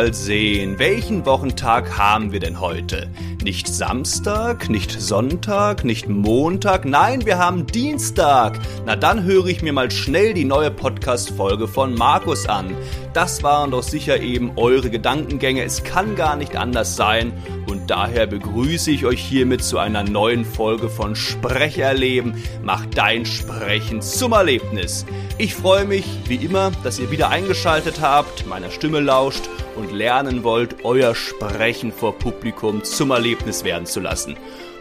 mal sehen. Welchen Wochentag haben wir denn heute? Nicht Samstag, nicht Sonntag, nicht Montag, nein, wir haben Dienstag. Na dann höre ich mir mal schnell die neue Podcast-Folge von Markus an. Das waren doch sicher eben eure Gedankengänge. Es kann gar nicht anders sein. Und daher begrüße ich euch hiermit zu einer neuen Folge von Sprecherleben. Mach dein Sprechen zum Erlebnis. Ich freue mich, wie immer, dass ihr wieder eingeschaltet habt, meiner Stimme lauscht und lernen wollt, euer Sprechen vor Publikum zum Erlebnis werden zu lassen.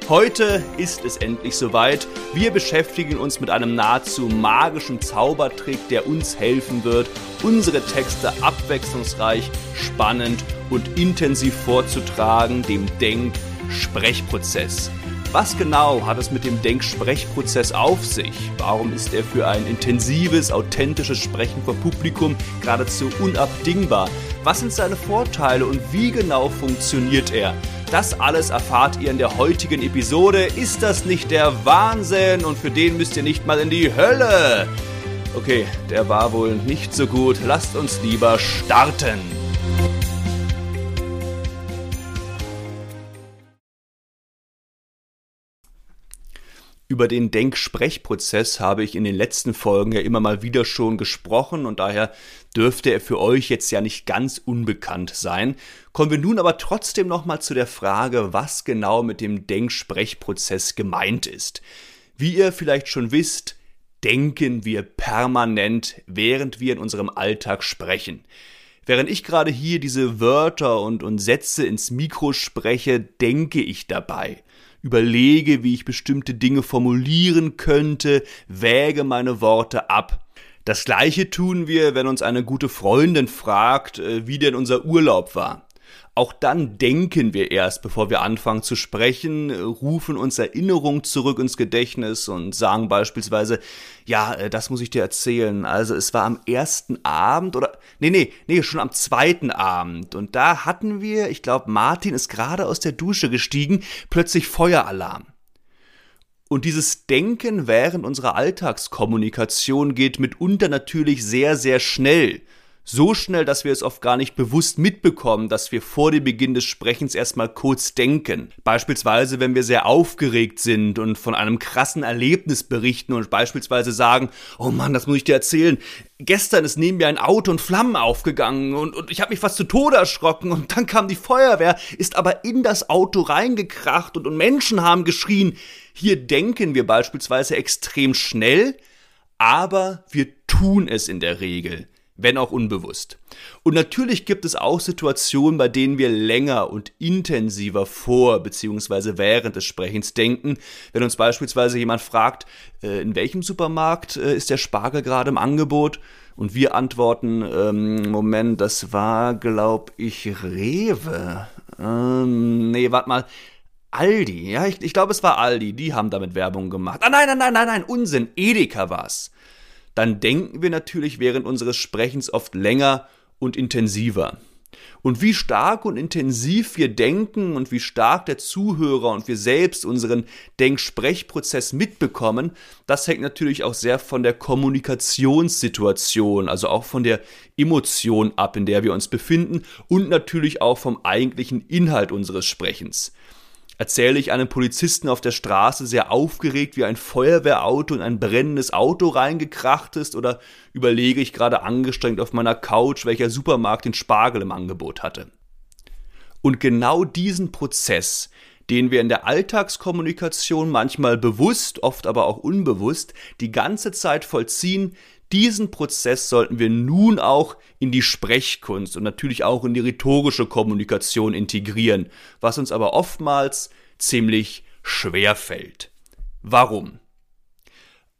Heute ist es endlich soweit. Wir beschäftigen uns mit einem nahezu magischen Zaubertrick, der uns helfen wird, unsere Texte abwechslungsreich, spannend und intensiv vorzutragen, dem Denk-Sprechprozess. Was genau hat es mit dem Denksprechprozess auf sich? Warum ist er für ein intensives, authentisches Sprechen vor Publikum geradezu unabdingbar? Was sind seine Vorteile und wie genau funktioniert er? Das alles erfahrt ihr in der heutigen Episode. Ist das nicht der Wahnsinn? Und für den müsst ihr nicht mal in die Hölle. Okay, der war wohl nicht so gut. Lasst uns lieber starten. Über den Denksprechprozess habe ich in den letzten Folgen ja immer mal wieder schon gesprochen und daher dürfte er für euch jetzt ja nicht ganz unbekannt sein. Kommen wir nun aber trotzdem nochmal zu der Frage, was genau mit dem Denksprechprozess gemeint ist. Wie ihr vielleicht schon wisst, denken wir permanent, während wir in unserem Alltag sprechen. Während ich gerade hier diese Wörter und, und Sätze ins Mikro spreche, denke ich dabei überlege, wie ich bestimmte Dinge formulieren könnte, wäge meine Worte ab. Das gleiche tun wir, wenn uns eine gute Freundin fragt, äh, wie denn unser Urlaub war. Auch dann denken wir erst, bevor wir anfangen zu sprechen, rufen uns Erinnerungen zurück ins Gedächtnis und sagen beispielsweise, ja, äh, das muss ich dir erzählen. Also es war am ersten Abend oder, nee, nee, nee, schon am zweiten Abend. Und da hatten wir, ich glaube, Martin ist gerade aus der Dusche gestiegen, plötzlich Feueralarm. Und dieses Denken während unserer Alltagskommunikation geht mitunter natürlich sehr, sehr schnell so schnell, dass wir es oft gar nicht bewusst mitbekommen, dass wir vor dem Beginn des Sprechens erstmal kurz denken. Beispielsweise, wenn wir sehr aufgeregt sind und von einem krassen Erlebnis berichten und beispielsweise sagen, oh Mann, das muss ich dir erzählen. Gestern ist neben mir ein Auto in Flammen aufgegangen und, und ich habe mich fast zu Tode erschrocken und dann kam die Feuerwehr, ist aber in das Auto reingekracht und, und Menschen haben geschrien. Hier denken wir beispielsweise extrem schnell, aber wir tun es in der Regel wenn auch unbewusst. Und natürlich gibt es auch Situationen, bei denen wir länger und intensiver vor bzw. während des Sprechens denken. Wenn uns beispielsweise jemand fragt, äh, in welchem Supermarkt äh, ist der Spargel gerade im Angebot? Und wir antworten, ähm, Moment, das war, glaub ich, Rewe. Ähm, nee, warte mal. Aldi, ja, ich, ich glaube, es war Aldi, die haben damit Werbung gemacht. Ah, nein, nein, nein, nein, nein, Unsinn, Edeka war's dann denken wir natürlich während unseres Sprechens oft länger und intensiver. Und wie stark und intensiv wir denken und wie stark der Zuhörer und wir selbst unseren Denksprechprozess mitbekommen, das hängt natürlich auch sehr von der Kommunikationssituation, also auch von der Emotion ab, in der wir uns befinden und natürlich auch vom eigentlichen Inhalt unseres Sprechens erzähle ich einem Polizisten auf der Straße sehr aufgeregt, wie ein Feuerwehrauto in ein brennendes Auto reingekracht ist, oder überlege ich gerade angestrengt auf meiner Couch, welcher Supermarkt den Spargel im Angebot hatte. Und genau diesen Prozess, den wir in der Alltagskommunikation manchmal bewusst, oft aber auch unbewusst, die ganze Zeit vollziehen, diesen Prozess sollten wir nun auch in die Sprechkunst und natürlich auch in die rhetorische Kommunikation integrieren, was uns aber oftmals ziemlich schwer fällt. Warum?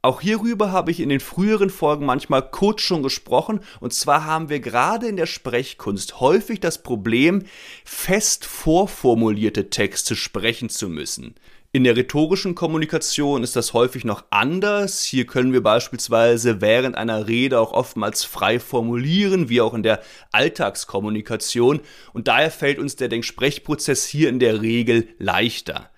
Auch hierüber habe ich in den früheren Folgen manchmal kurz schon gesprochen, und zwar haben wir gerade in der Sprechkunst häufig das Problem, fest vorformulierte Texte sprechen zu müssen. In der rhetorischen Kommunikation ist das häufig noch anders. Hier können wir beispielsweise während einer Rede auch oftmals frei formulieren, wie auch in der Alltagskommunikation. Und daher fällt uns der Denksprechprozess hier in der Regel leichter.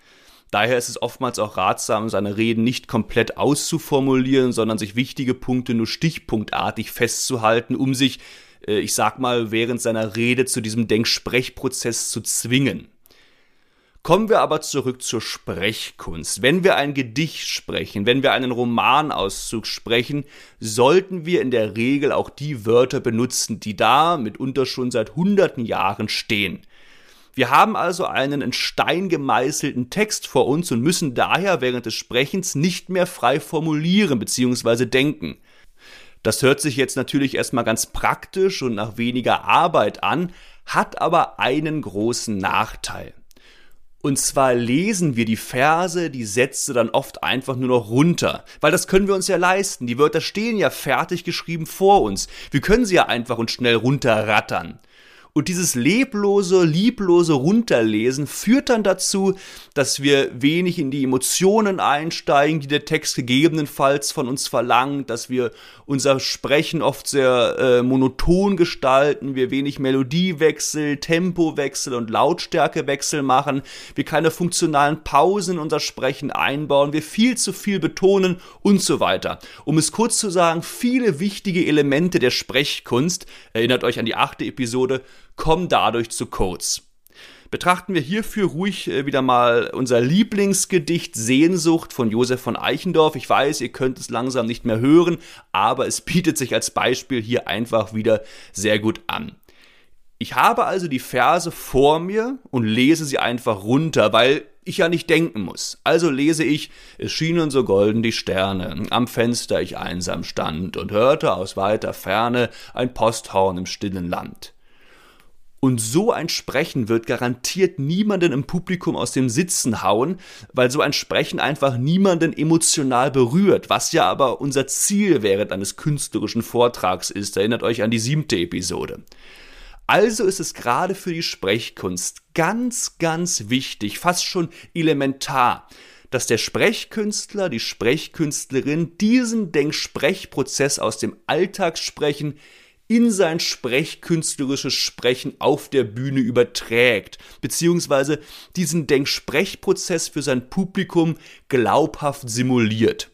Daher ist es oftmals auch ratsam, seine Reden nicht komplett auszuformulieren, sondern sich wichtige Punkte nur stichpunktartig festzuhalten, um sich äh, ich sag mal, während seiner Rede zu diesem Denksprechprozess zu zwingen. Kommen wir aber zurück zur Sprechkunst. Wenn wir ein Gedicht sprechen, wenn wir einen Romanauszug sprechen, sollten wir in der Regel auch die Wörter benutzen, die da mitunter schon seit hunderten Jahren stehen. Wir haben also einen in Stein gemeißelten Text vor uns und müssen daher während des Sprechens nicht mehr frei formulieren bzw. denken. Das hört sich jetzt natürlich erstmal ganz praktisch und nach weniger Arbeit an, hat aber einen großen Nachteil. Und zwar lesen wir die Verse, die Sätze dann oft einfach nur noch runter. Weil das können wir uns ja leisten. Die Wörter stehen ja fertig geschrieben vor uns. Wir können sie ja einfach und schnell runterrattern. Und dieses leblose, lieblose Runterlesen führt dann dazu, dass wir wenig in die Emotionen einsteigen, die der Text gegebenenfalls von uns verlangt, dass wir unser Sprechen oft sehr äh, monoton gestalten, wir wenig Melodiewechsel, Tempowechsel und Lautstärkewechsel machen, wir keine funktionalen Pausen in unser Sprechen einbauen, wir viel zu viel betonen und so weiter. Um es kurz zu sagen, viele wichtige Elemente der Sprechkunst, erinnert euch an die achte Episode, kommen dadurch zu kurz. Betrachten wir hierfür ruhig äh, wieder mal unser Lieblingsgedicht Sehnsucht von Josef von Eichendorff. Ich weiß, ihr könnt es langsam nicht mehr hören, aber es bietet sich als Beispiel hier einfach wieder sehr gut an. Ich habe also die Verse vor mir und lese sie einfach runter, weil ich ja nicht denken muss. Also lese ich, es schienen so golden die Sterne, am Fenster ich einsam stand und hörte aus weiter Ferne ein Posthorn im stillen Land. Und so ein Sprechen wird garantiert niemanden im Publikum aus dem Sitzen hauen, weil so ein Sprechen einfach niemanden emotional berührt, was ja aber unser Ziel während eines künstlerischen Vortrags ist. Erinnert euch an die siebte Episode. Also ist es gerade für die Sprechkunst ganz, ganz wichtig, fast schon elementar, dass der Sprechkünstler, die Sprechkünstlerin diesen Denksprechprozess aus dem Alltagssprechen in sein sprechkünstlerisches Sprechen auf der Bühne überträgt, beziehungsweise diesen Denksprechprozess für sein Publikum glaubhaft simuliert.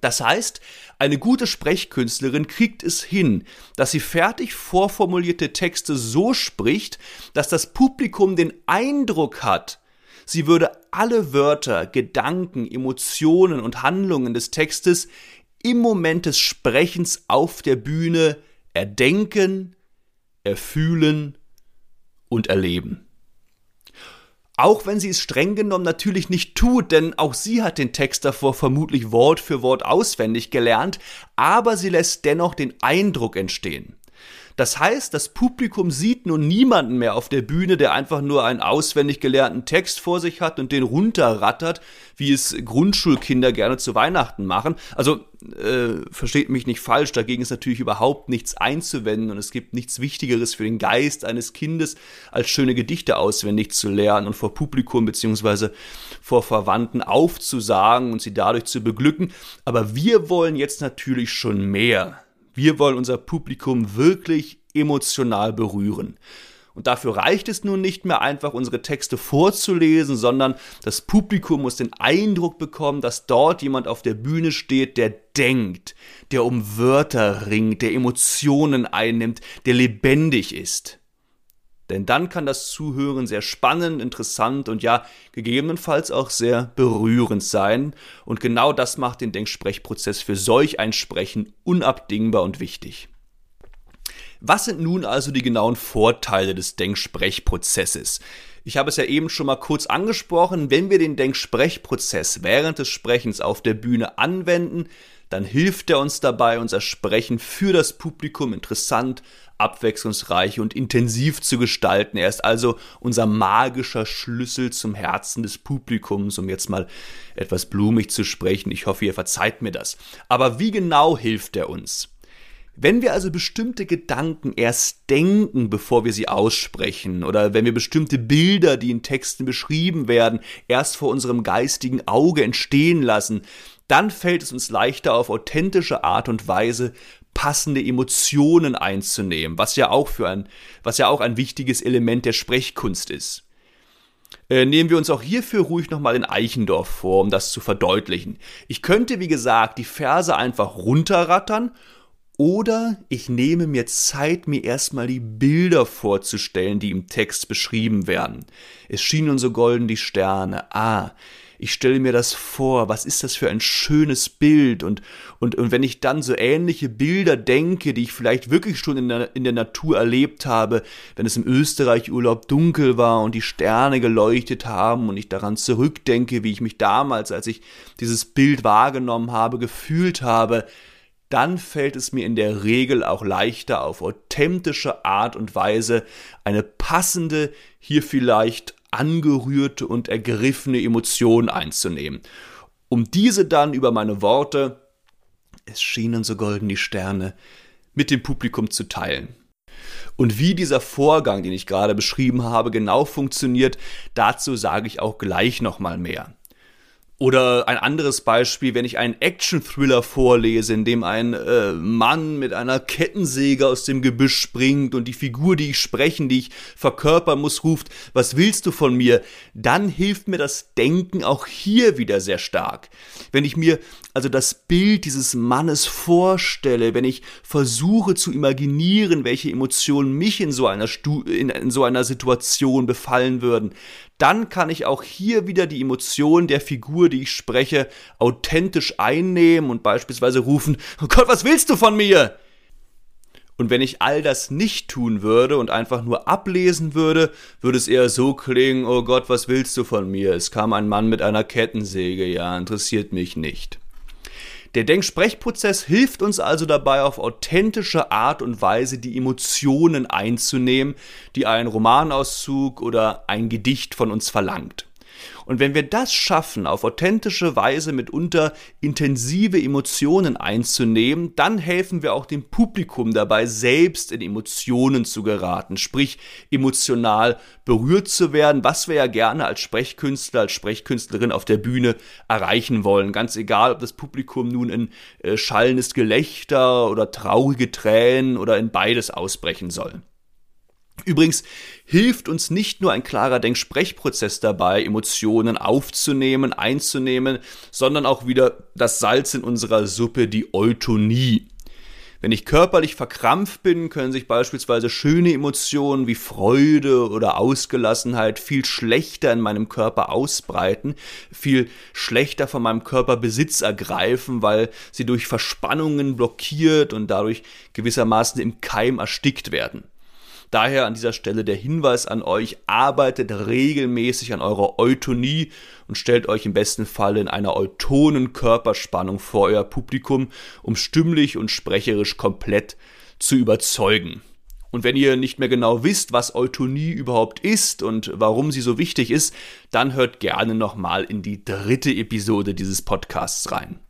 Das heißt, eine gute Sprechkünstlerin kriegt es hin, dass sie fertig vorformulierte Texte so spricht, dass das Publikum den Eindruck hat, sie würde alle Wörter, Gedanken, Emotionen und Handlungen des Textes im Moment des Sprechens auf der Bühne erdenken, erfühlen und erleben. Auch wenn sie es streng genommen natürlich nicht tut, denn auch sie hat den Text davor vermutlich Wort für Wort auswendig gelernt, aber sie lässt dennoch den Eindruck entstehen. Das heißt, das Publikum sieht nun niemanden mehr auf der Bühne, der einfach nur einen auswendig gelernten Text vor sich hat und den runterrattert, wie es Grundschulkinder gerne zu Weihnachten machen. Also äh, versteht mich nicht falsch, dagegen ist natürlich überhaupt nichts einzuwenden und es gibt nichts Wichtigeres für den Geist eines Kindes, als schöne Gedichte auswendig zu lernen und vor Publikum beziehungsweise vor Verwandten aufzusagen und sie dadurch zu beglücken. Aber wir wollen jetzt natürlich schon mehr. Wir wollen unser Publikum wirklich emotional berühren. Und dafür reicht es nun nicht mehr einfach, unsere Texte vorzulesen, sondern das Publikum muss den Eindruck bekommen, dass dort jemand auf der Bühne steht, der denkt, der um Wörter ringt, der Emotionen einnimmt, der lebendig ist. Denn dann kann das Zuhören sehr spannend, interessant und ja, gegebenenfalls auch sehr berührend sein. Und genau das macht den Denksprechprozess für solch ein Sprechen unabdingbar und wichtig. Was sind nun also die genauen Vorteile des Denksprechprozesses? Ich habe es ja eben schon mal kurz angesprochen, wenn wir den Denksprechprozess während des Sprechens auf der Bühne anwenden, dann hilft er uns dabei, unser Sprechen für das Publikum interessant, abwechslungsreich und intensiv zu gestalten. Er ist also unser magischer Schlüssel zum Herzen des Publikums, um jetzt mal etwas blumig zu sprechen. Ich hoffe, ihr verzeiht mir das. Aber wie genau hilft er uns? Wenn wir also bestimmte Gedanken erst denken, bevor wir sie aussprechen, oder wenn wir bestimmte Bilder, die in Texten beschrieben werden, erst vor unserem geistigen Auge entstehen lassen, dann fällt es uns leichter auf authentische Art und Weise passende Emotionen einzunehmen, was ja auch für ein, was ja auch ein wichtiges Element der Sprechkunst ist. Äh, nehmen wir uns auch hierfür ruhig nochmal in Eichendorf vor, um das zu verdeutlichen. Ich könnte, wie gesagt, die Verse einfach runterrattern Oder ich nehme mir Zeit, mir erstmal die Bilder vorzustellen, die im Text beschrieben werden. Es schienen so golden die Sterne. Ah, ich stelle mir das vor, was ist das für ein schönes Bild und, und, und wenn ich dann so ähnliche Bilder denke, die ich vielleicht wirklich schon in der, in der Natur erlebt habe, wenn es im Österreich Urlaub dunkel war und die Sterne geleuchtet haben und ich daran zurückdenke, wie ich mich damals, als ich dieses Bild wahrgenommen habe, gefühlt habe, dann fällt es mir in der Regel auch leichter, auf authentische Art und Weise eine passende, hier vielleicht angerührte und ergriffene Emotion einzunehmen, um diese dann über meine Worte, es schienen so golden die Sterne, mit dem Publikum zu teilen. Und wie dieser Vorgang, den ich gerade beschrieben habe, genau funktioniert, dazu sage ich auch gleich nochmal mehr. Oder ein anderes Beispiel, wenn ich einen Action-Thriller vorlese, in dem ein äh, Mann mit einer Kettensäge aus dem Gebüsch springt und die Figur, die ich sprechen, die ich verkörpern muss, ruft, was willst du von mir? Dann hilft mir das Denken auch hier wieder sehr stark. Wenn ich mir also das Bild dieses Mannes vorstelle, wenn ich versuche zu imaginieren, welche Emotionen mich in so einer, Stu in, in so einer Situation befallen würden, dann kann ich auch hier wieder die Emotionen der Figur, die ich spreche, authentisch einnehmen und beispielsweise rufen, oh Gott, was willst du von mir? Und wenn ich all das nicht tun würde und einfach nur ablesen würde, würde es eher so klingen, oh Gott, was willst du von mir? Es kam ein Mann mit einer Kettensäge, ja, interessiert mich nicht. Der Denksprechprozess hilft uns also dabei, auf authentische Art und Weise die Emotionen einzunehmen, die ein Romanauszug oder ein Gedicht von uns verlangt. Und wenn wir das schaffen, auf authentische Weise mitunter intensive Emotionen einzunehmen, dann helfen wir auch dem Publikum dabei, selbst in Emotionen zu geraten, sprich emotional berührt zu werden, was wir ja gerne als Sprechkünstler, als Sprechkünstlerin auf der Bühne erreichen wollen. Ganz egal, ob das Publikum nun in äh, schallendes Gelächter oder traurige Tränen oder in beides ausbrechen soll. Übrigens hilft uns nicht nur ein klarer Denksprechprozess dabei, Emotionen aufzunehmen, einzunehmen, sondern auch wieder das Salz in unserer Suppe, die Eutonie. Wenn ich körperlich verkrampft bin, können sich beispielsweise schöne Emotionen wie Freude oder Ausgelassenheit viel schlechter in meinem Körper ausbreiten, viel schlechter von meinem Körper Besitz ergreifen, weil sie durch Verspannungen blockiert und dadurch gewissermaßen im Keim erstickt werden. Daher an dieser Stelle der Hinweis an euch, arbeitet regelmäßig an eurer Eutonie und stellt euch im besten Fall in einer eutonen Körperspannung vor euer Publikum, um stimmlich und sprecherisch komplett zu überzeugen. Und wenn ihr nicht mehr genau wisst, was Eutonie überhaupt ist und warum sie so wichtig ist, dann hört gerne nochmal in die dritte Episode dieses Podcasts rein.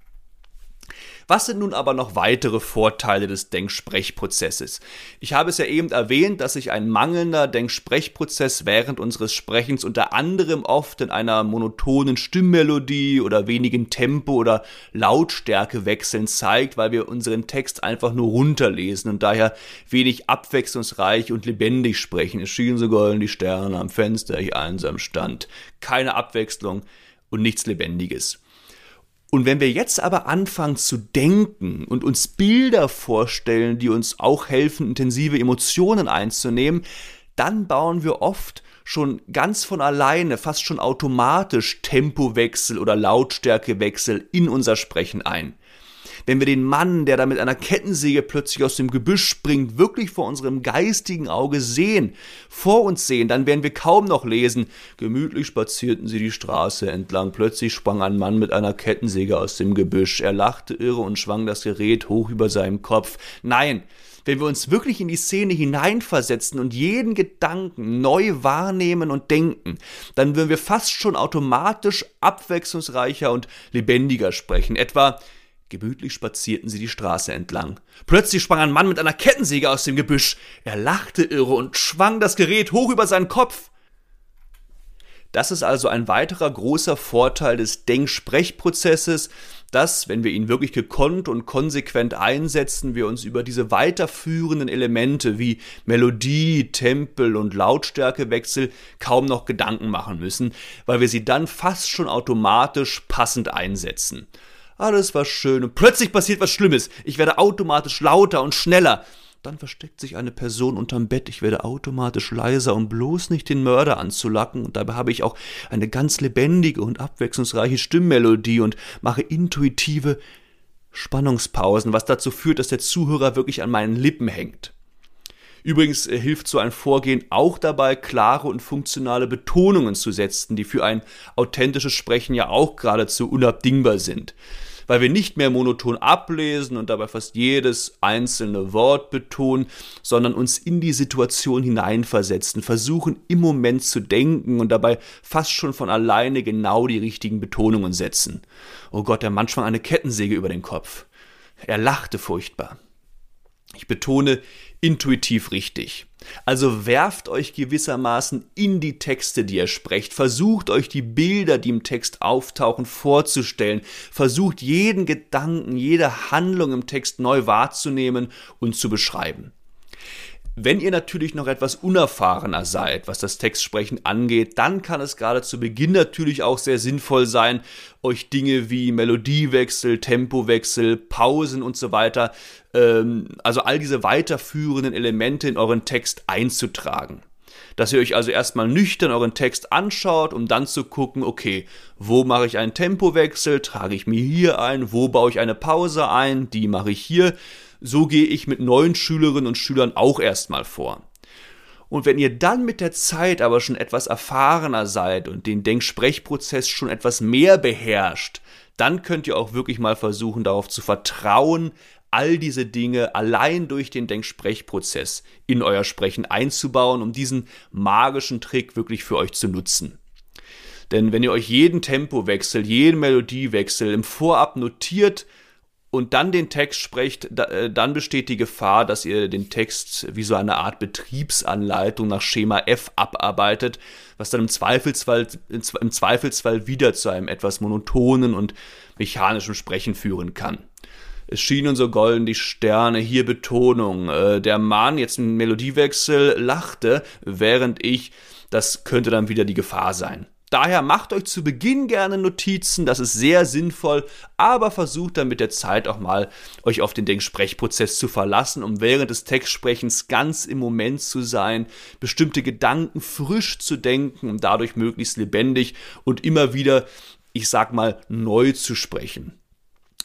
Was sind nun aber noch weitere Vorteile des Denksprechprozesses? Ich habe es ja eben erwähnt, dass sich ein mangelnder Denksprechprozess während unseres Sprechens unter anderem oft in einer monotonen Stimmmelodie oder wenigen Tempo oder Lautstärke wechseln zeigt, weil wir unseren Text einfach nur runterlesen und daher wenig abwechslungsreich und lebendig sprechen. Es schienen so golden die Sterne am Fenster, ich einsam stand. Keine Abwechslung und nichts Lebendiges. Und wenn wir jetzt aber anfangen zu denken und uns Bilder vorstellen, die uns auch helfen, intensive Emotionen einzunehmen, dann bauen wir oft schon ganz von alleine, fast schon automatisch Tempowechsel oder Lautstärkewechsel in unser Sprechen ein wenn wir den Mann, der da mit einer Kettensäge plötzlich aus dem Gebüsch springt, wirklich vor unserem geistigen Auge sehen, vor uns sehen, dann werden wir kaum noch lesen. Gemütlich spazierten sie die Straße entlang. Plötzlich sprang ein Mann mit einer Kettensäge aus dem Gebüsch. Er lachte irre und schwang das Gerät hoch über seinem Kopf. Nein, wenn wir uns wirklich in die Szene hineinversetzen und jeden Gedanken neu wahrnehmen und denken, dann würden wir fast schon automatisch abwechslungsreicher und lebendiger sprechen. Etwa Gemütlich spazierten sie die Straße entlang. Plötzlich sprang ein Mann mit einer Kettensäge aus dem Gebüsch. Er lachte irre und schwang das Gerät hoch über seinen Kopf. Das ist also ein weiterer großer Vorteil des Denksprechprozesses, dass, wenn wir ihn wirklich gekonnt und konsequent einsetzen, wir uns über diese weiterführenden Elemente wie Melodie, Tempel und Lautstärkewechsel kaum noch Gedanken machen müssen, weil wir sie dann fast schon automatisch passend einsetzen. Alles war schön und plötzlich passiert was Schlimmes. Ich werde automatisch lauter und schneller. Dann versteckt sich eine Person unterm Bett. Ich werde automatisch leiser, um bloß nicht den Mörder anzulacken. Und dabei habe ich auch eine ganz lebendige und abwechslungsreiche Stimmmelodie und mache intuitive Spannungspausen, was dazu führt, dass der Zuhörer wirklich an meinen Lippen hängt. Übrigens äh, hilft so ein Vorgehen auch dabei, klare und funktionale Betonungen zu setzen, die für ein authentisches Sprechen ja auch geradezu unabdingbar sind. Weil wir nicht mehr monoton ablesen und dabei fast jedes einzelne Wort betonen, sondern uns in die Situation hineinversetzen, versuchen im Moment zu denken und dabei fast schon von alleine genau die richtigen Betonungen setzen. Oh Gott, der Mann schwang eine Kettensäge über den Kopf. Er lachte furchtbar. Ich betone intuitiv richtig. Also werft euch gewissermaßen in die Texte, die ihr sprecht, versucht euch die Bilder, die im Text auftauchen, vorzustellen, versucht jeden Gedanken, jede Handlung im Text neu wahrzunehmen und zu beschreiben. Wenn ihr natürlich noch etwas unerfahrener seid, was das Textsprechen angeht, dann kann es gerade zu Beginn natürlich auch sehr sinnvoll sein, euch Dinge wie Melodiewechsel, Tempowechsel, Pausen und so weiter, ähm, also all diese weiterführenden Elemente in euren Text einzutragen. Dass ihr euch also erstmal nüchtern euren Text anschaut, um dann zu gucken, okay, wo mache ich einen Tempowechsel, trage ich mir hier ein, wo baue ich eine Pause ein, die mache ich hier. So gehe ich mit neuen Schülerinnen und Schülern auch erstmal vor. Und wenn ihr dann mit der Zeit aber schon etwas erfahrener seid und den Denksprechprozess schon etwas mehr beherrscht, dann könnt ihr auch wirklich mal versuchen, darauf zu vertrauen, all diese Dinge allein durch den Denksprechprozess in euer Sprechen einzubauen, um diesen magischen Trick wirklich für euch zu nutzen. Denn wenn ihr euch jeden Tempowechsel, jeden Melodiewechsel im Vorab notiert, und dann den Text sprecht, äh, dann besteht die Gefahr, dass ihr den Text wie so eine Art Betriebsanleitung nach Schema F abarbeitet, was dann im Zweifelsfall, im Zweifelsfall wieder zu einem etwas monotonen und mechanischen Sprechen führen kann. Es schienen so golden die Sterne, hier Betonung. Äh, der Mann, jetzt ein Melodiewechsel, lachte, während ich, das könnte dann wieder die Gefahr sein. Daher macht euch zu Beginn gerne Notizen, das ist sehr sinnvoll, aber versucht dann mit der Zeit auch mal euch auf den Denksprechprozess zu verlassen, um während des Textsprechens ganz im Moment zu sein, bestimmte Gedanken frisch zu denken und dadurch möglichst lebendig und immer wieder, ich sag mal, neu zu sprechen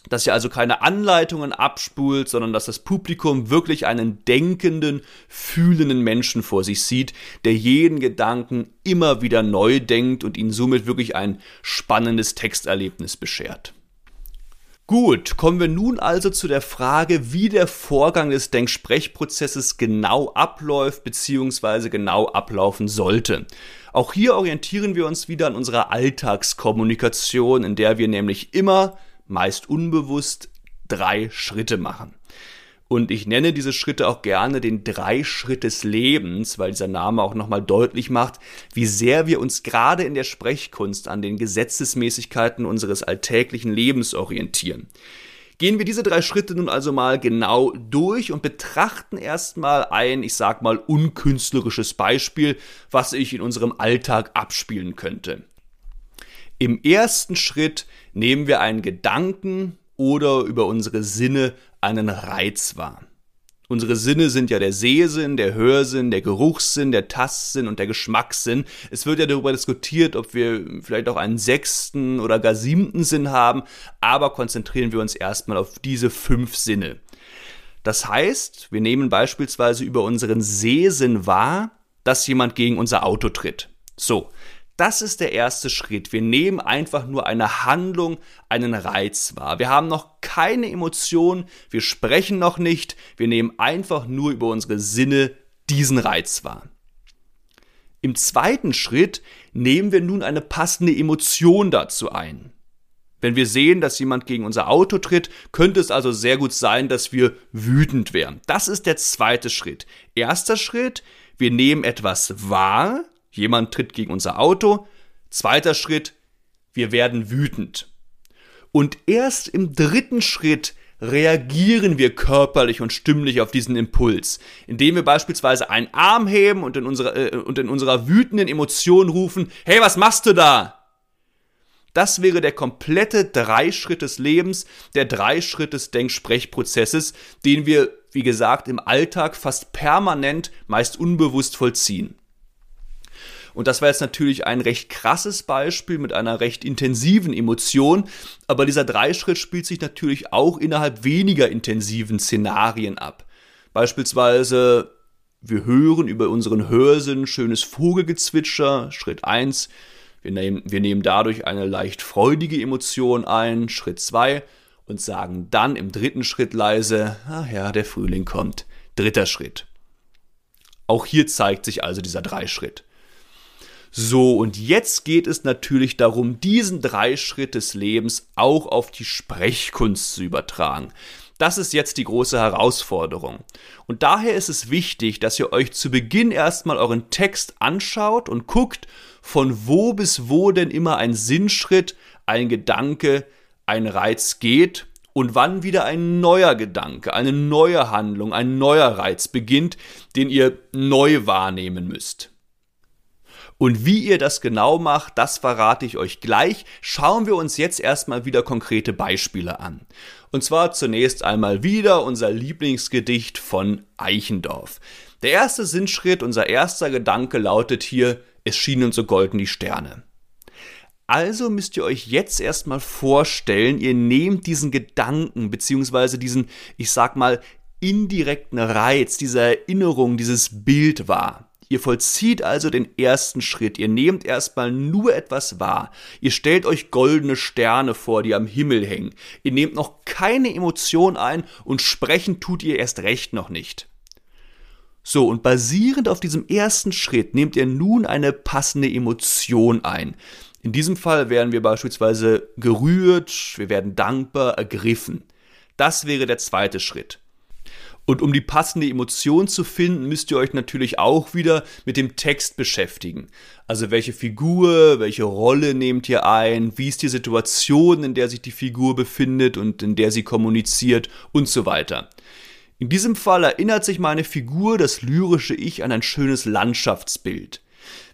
dass ihr also keine Anleitungen abspult, sondern dass das Publikum wirklich einen denkenden, fühlenden Menschen vor sich sieht, der jeden Gedanken immer wieder neu denkt und ihnen somit wirklich ein spannendes Texterlebnis beschert. Gut, kommen wir nun also zu der Frage, wie der Vorgang des Denksprechprozesses genau abläuft bzw. genau ablaufen sollte. Auch hier orientieren wir uns wieder an unserer Alltagskommunikation, in der wir nämlich immer meist unbewusst, drei Schritte machen. Und ich nenne diese Schritte auch gerne den Drei-Schritt des Lebens, weil dieser Name auch nochmal deutlich macht, wie sehr wir uns gerade in der Sprechkunst an den Gesetzesmäßigkeiten unseres alltäglichen Lebens orientieren. Gehen wir diese drei Schritte nun also mal genau durch und betrachten erstmal ein, ich sag mal, unkünstlerisches Beispiel, was ich in unserem Alltag abspielen könnte. Im ersten Schritt nehmen wir einen Gedanken oder über unsere Sinne einen Reiz wahr. Unsere Sinne sind ja der Sehsinn, der Hörsinn, der Geruchssinn, der Tastsinn und der Geschmackssinn. Es wird ja darüber diskutiert, ob wir vielleicht auch einen sechsten oder gar siebten Sinn haben, aber konzentrieren wir uns erstmal auf diese fünf Sinne. Das heißt, wir nehmen beispielsweise über unseren Sehsinn wahr, dass jemand gegen unser Auto tritt. So, das ist der erste Schritt. Wir nehmen einfach nur eine Handlung, einen Reiz wahr. Wir haben noch keine Emotion, wir sprechen noch nicht, wir nehmen einfach nur über unsere Sinne diesen Reiz wahr. Im zweiten Schritt nehmen wir nun eine passende Emotion dazu ein. Wenn wir sehen, dass jemand gegen unser Auto tritt, könnte es also sehr gut sein, dass wir wütend wären. Das ist der zweite Schritt. Erster Schritt, wir nehmen etwas wahr, Jemand tritt gegen unser Auto. Zweiter Schritt, wir werden wütend. Und erst im dritten Schritt reagieren wir körperlich und stimmlich auf diesen Impuls, indem wir beispielsweise einen Arm heben und in unserer, äh, und in unserer wütenden Emotion rufen, hey, was machst du da? Das wäre der komplette Dreischritt des Lebens, der Dreischritt des Denksprechprozesses, den wir, wie gesagt, im Alltag fast permanent, meist unbewusst vollziehen. Und das war jetzt natürlich ein recht krasses Beispiel mit einer recht intensiven Emotion, aber dieser Dreischritt spielt sich natürlich auch innerhalb weniger intensiven Szenarien ab. Beispielsweise, wir hören über unseren Hörsinn schönes Vogelgezwitscher, Schritt 1. Wir nehmen, wir nehmen dadurch eine leicht freudige Emotion ein, Schritt 2, und sagen dann im dritten Schritt leise, ach ja, der Frühling kommt. Dritter Schritt. Auch hier zeigt sich also dieser Dreischritt. So, und jetzt geht es natürlich darum, diesen Dreischritt des Lebens auch auf die Sprechkunst zu übertragen. Das ist jetzt die große Herausforderung. Und daher ist es wichtig, dass ihr euch zu Beginn erstmal euren Text anschaut und guckt, von wo bis wo denn immer ein Sinnschritt, ein Gedanke, ein Reiz geht und wann wieder ein neuer Gedanke, eine neue Handlung, ein neuer Reiz beginnt, den ihr neu wahrnehmen müsst. Und wie ihr das genau macht, das verrate ich euch gleich. Schauen wir uns jetzt erstmal wieder konkrete Beispiele an. Und zwar zunächst einmal wieder unser Lieblingsgedicht von Eichendorff. Der erste Sinnschritt, unser erster Gedanke lautet hier, es schienen so golden die Sterne. Also müsst ihr euch jetzt erstmal vorstellen, ihr nehmt diesen Gedanken beziehungsweise diesen, ich sag mal, indirekten Reiz, diese Erinnerung, dieses Bild wahr. Ihr vollzieht also den ersten Schritt. Ihr nehmt erstmal nur etwas wahr. Ihr stellt euch goldene Sterne vor, die am Himmel hängen. Ihr nehmt noch keine Emotion ein und sprechen tut ihr erst recht noch nicht. So, und basierend auf diesem ersten Schritt nehmt ihr nun eine passende Emotion ein. In diesem Fall werden wir beispielsweise gerührt, wir werden dankbar, ergriffen. Das wäre der zweite Schritt. Und um die passende Emotion zu finden, müsst ihr euch natürlich auch wieder mit dem Text beschäftigen. Also welche Figur, welche Rolle nehmt ihr ein, wie ist die Situation, in der sich die Figur befindet und in der sie kommuniziert und so weiter. In diesem Fall erinnert sich meine Figur, das lyrische Ich, an ein schönes Landschaftsbild.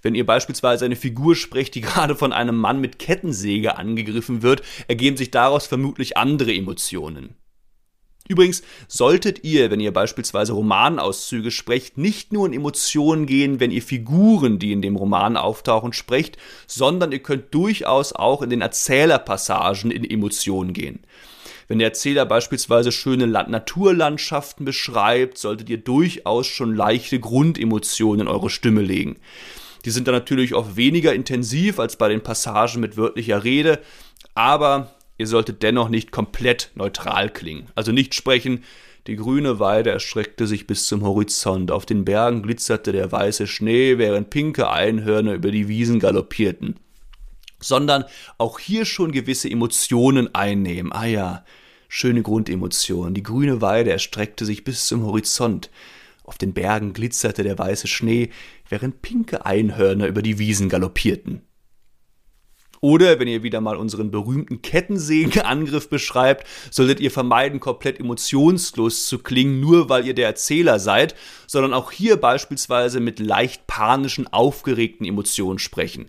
Wenn ihr beispielsweise eine Figur sprecht, die gerade von einem Mann mit Kettensäge angegriffen wird, ergeben sich daraus vermutlich andere Emotionen. Übrigens solltet ihr, wenn ihr beispielsweise Romanauszüge sprecht, nicht nur in Emotionen gehen, wenn ihr Figuren, die in dem Roman auftauchen, sprecht, sondern ihr könnt durchaus auch in den Erzählerpassagen in Emotionen gehen. Wenn der Erzähler beispielsweise schöne Naturlandschaften beschreibt, solltet ihr durchaus schon leichte Grundemotionen in eure Stimme legen. Die sind dann natürlich auch weniger intensiv als bei den Passagen mit wörtlicher Rede, aber ihr solltet dennoch nicht komplett neutral klingen. Also nicht sprechen, die grüne Weide erstreckte sich bis zum Horizont, auf den Bergen glitzerte der weiße Schnee, während pinke Einhörner über die Wiesen galoppierten. Sondern auch hier schon gewisse Emotionen einnehmen. Ah ja, schöne Grundemotionen. Die grüne Weide erstreckte sich bis zum Horizont. Auf den Bergen glitzerte der weiße Schnee, während pinke Einhörner über die Wiesen galoppierten. Oder wenn ihr wieder mal unseren berühmten Kettensägenangriff beschreibt, solltet ihr vermeiden, komplett emotionslos zu klingen, nur weil ihr der Erzähler seid, sondern auch hier beispielsweise mit leicht panischen, aufgeregten Emotionen sprechen.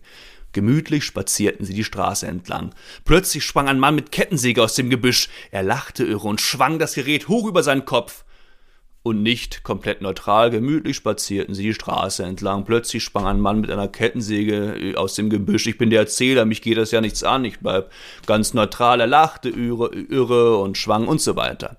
Gemütlich spazierten sie die Straße entlang. Plötzlich sprang ein Mann mit Kettensäge aus dem Gebüsch. Er lachte irre und schwang das Gerät hoch über seinen Kopf und nicht komplett neutral. Gemütlich spazierten sie die Straße entlang. Plötzlich sprang ein Mann mit einer Kettensäge äh, aus dem Gebüsch. Ich bin der Erzähler, mich geht das ja nichts an. Ich bleib ganz neutral. Er lachte irre, irre und schwang und so weiter.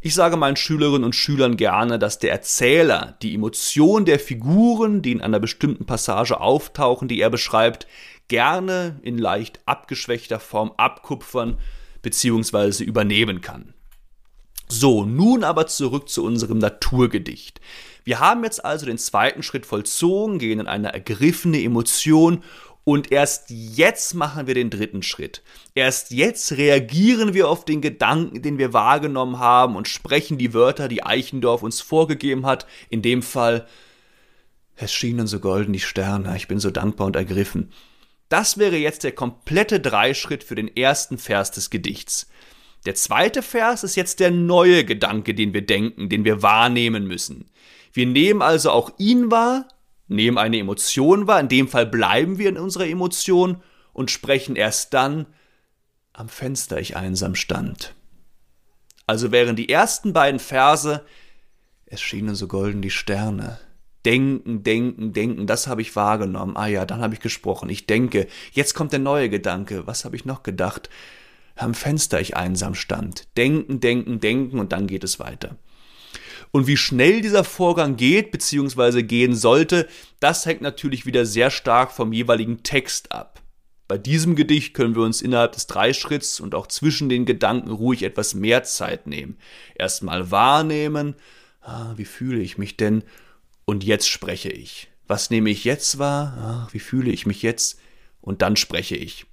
Ich sage meinen Schülerinnen und Schülern gerne, dass der Erzähler die Emotion der Figuren, die in einer bestimmten Passage auftauchen, die er beschreibt, gerne in leicht abgeschwächter Form abkupfern bzw. übernehmen kann. So, nun aber zurück zu unserem Naturgedicht. Wir haben jetzt also den zweiten Schritt vollzogen, gehen in eine ergriffene Emotion und erst jetzt machen wir den dritten Schritt. Erst jetzt reagieren wir auf den Gedanken, den wir wahrgenommen haben und sprechen die Wörter, die Eichendorf uns vorgegeben hat. In dem Fall, es schienen so golden die Sterne, ich bin so dankbar und ergriffen. Das wäre jetzt der komplette Dreischritt für den ersten Vers des Gedichts. Der zweite Vers ist jetzt der neue Gedanke, den wir denken, den wir wahrnehmen müssen. Wir nehmen also auch ihn wahr, nehmen eine Emotion wahr, in dem Fall bleiben wir in unserer Emotion und sprechen erst dann, am Fenster ich einsam stand. Also wären die ersten beiden Verse, es schienen so golden die Sterne. Denken, denken, denken, das habe ich wahrgenommen. Ah ja, dann habe ich gesprochen. Ich denke, jetzt kommt der neue Gedanke. Was habe ich noch gedacht? Am Fenster ich einsam stand. Denken, denken, denken und dann geht es weiter. Und wie schnell dieser Vorgang geht bzw. gehen sollte, das hängt natürlich wieder sehr stark vom jeweiligen Text ab. Bei diesem Gedicht können wir uns innerhalb des Dreischritts und auch zwischen den Gedanken ruhig etwas mehr Zeit nehmen. Erstmal wahrnehmen, ah, wie fühle ich mich denn? Und jetzt spreche ich. Was nehme ich jetzt wahr? Ah, wie fühle ich mich jetzt? Und dann spreche ich.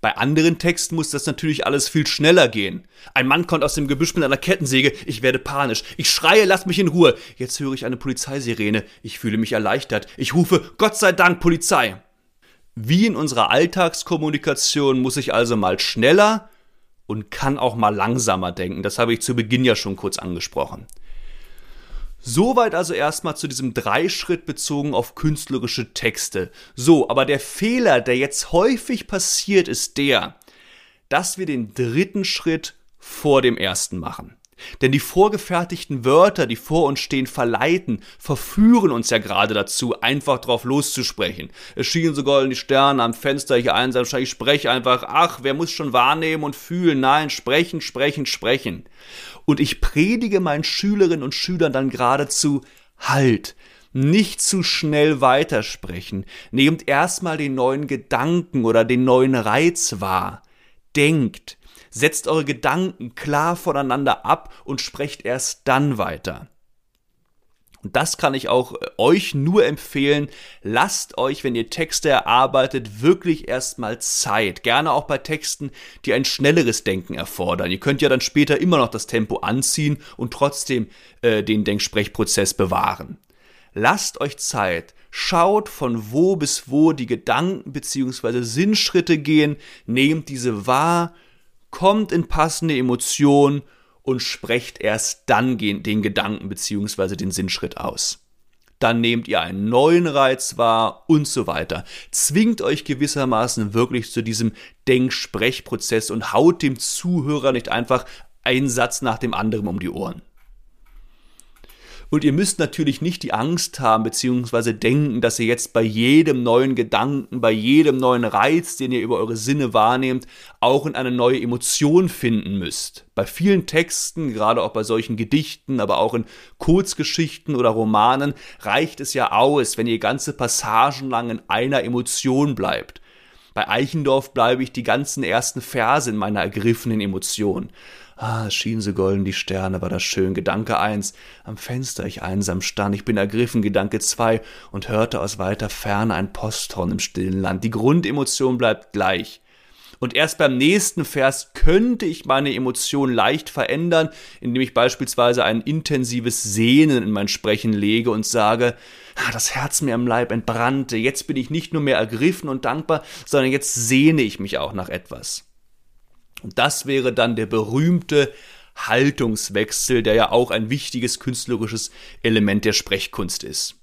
Bei anderen Texten muss das natürlich alles viel schneller gehen. Ein Mann kommt aus dem Gebüsch mit einer Kettensäge, ich werde panisch. Ich schreie, lass mich in Ruhe. Jetzt höre ich eine Polizeisirene, ich fühle mich erleichtert. Ich rufe, Gott sei Dank, Polizei. Wie in unserer Alltagskommunikation muss ich also mal schneller und kann auch mal langsamer denken. Das habe ich zu Beginn ja schon kurz angesprochen. Soweit also erstmal zu diesem Dreischritt bezogen auf künstlerische Texte. So, aber der Fehler, der jetzt häufig passiert, ist der, dass wir den dritten Schritt vor dem ersten machen. Denn die vorgefertigten Wörter, die vor uns stehen, verleiten, verführen uns ja gerade dazu, einfach drauf loszusprechen. Es schienen sogar in die Sterne am Fenster hier einsam, ich spreche einfach, ach, wer muss schon wahrnehmen und fühlen? Nein, sprechen, sprechen, sprechen. Und ich predige meinen Schülerinnen und Schülern dann geradezu, halt, nicht zu schnell weitersprechen. Nehmt erstmal den neuen Gedanken oder den neuen Reiz wahr. Denkt, setzt eure Gedanken klar voneinander ab und sprecht erst dann weiter. Und das kann ich auch äh, euch nur empfehlen. Lasst euch, wenn ihr Texte erarbeitet, wirklich erstmal Zeit. Gerne auch bei Texten, die ein schnelleres Denken erfordern. Ihr könnt ja dann später immer noch das Tempo anziehen und trotzdem äh, den Denksprechprozess bewahren. Lasst euch Zeit. Schaut, von wo bis wo die Gedanken bzw. Sinnschritte gehen. Nehmt diese wahr. Kommt in passende Emotionen und sprecht erst dann den Gedanken bzw. den Sinnschritt aus. Dann nehmt ihr einen neuen Reiz wahr und so weiter. Zwingt euch gewissermaßen wirklich zu diesem Denksprechprozess und haut dem Zuhörer nicht einfach einen Satz nach dem anderen um die Ohren. Und ihr müsst natürlich nicht die Angst haben, beziehungsweise denken, dass ihr jetzt bei jedem neuen Gedanken, bei jedem neuen Reiz, den ihr über eure Sinne wahrnehmt, auch in eine neue Emotion finden müsst. Bei vielen Texten, gerade auch bei solchen Gedichten, aber auch in Kurzgeschichten oder Romanen, reicht es ja aus, wenn ihr ganze Passagen lang in einer Emotion bleibt. Bei Eichendorff bleibe ich die ganzen ersten Verse in meiner ergriffenen Emotion. Ah, es schien so golden die Sterne, war das schön. Gedanke eins, am Fenster ich einsam stand, ich bin ergriffen, Gedanke zwei, und hörte aus weiter Ferne ein Posthorn im stillen Land. Die Grundemotion bleibt gleich. Und erst beim nächsten Vers könnte ich meine Emotion leicht verändern, indem ich beispielsweise ein intensives Sehnen in mein Sprechen lege und sage, ah, das Herz mir am Leib entbrannte, jetzt bin ich nicht nur mehr ergriffen und dankbar, sondern jetzt sehne ich mich auch nach etwas. Und das wäre dann der berühmte Haltungswechsel, der ja auch ein wichtiges künstlerisches Element der Sprechkunst ist.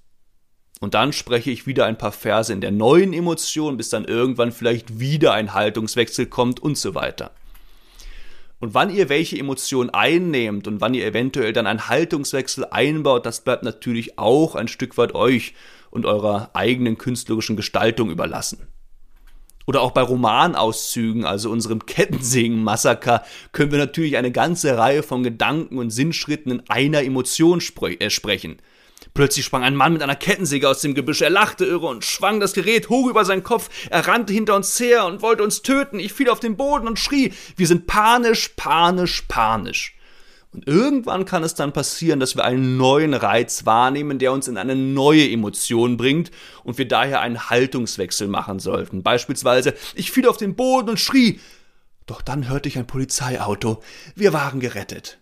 Und dann spreche ich wieder ein paar Verse in der neuen Emotion, bis dann irgendwann vielleicht wieder ein Haltungswechsel kommt und so weiter. Und wann ihr welche Emotion einnehmt und wann ihr eventuell dann einen Haltungswechsel einbaut, das bleibt natürlich auch ein Stück weit euch und eurer eigenen künstlerischen Gestaltung überlassen. Oder auch bei Romanauszügen, also unserem Kettensägen-Massaker, können wir natürlich eine ganze Reihe von Gedanken und Sinnschritten in einer Emotion spre äh, sprechen. Plötzlich sprang ein Mann mit einer Kettensäge aus dem Gebüsch. Er lachte irre und schwang das Gerät hoch über seinen Kopf. Er rannte hinter uns her und wollte uns töten. Ich fiel auf den Boden und schrie. Wir sind panisch, panisch, panisch. Und irgendwann kann es dann passieren, dass wir einen neuen Reiz wahrnehmen, der uns in eine neue Emotion bringt und wir daher einen Haltungswechsel machen sollten. Beispielsweise, ich fiel auf den Boden und schrie, doch dann hörte ich ein Polizeiauto. Wir waren gerettet.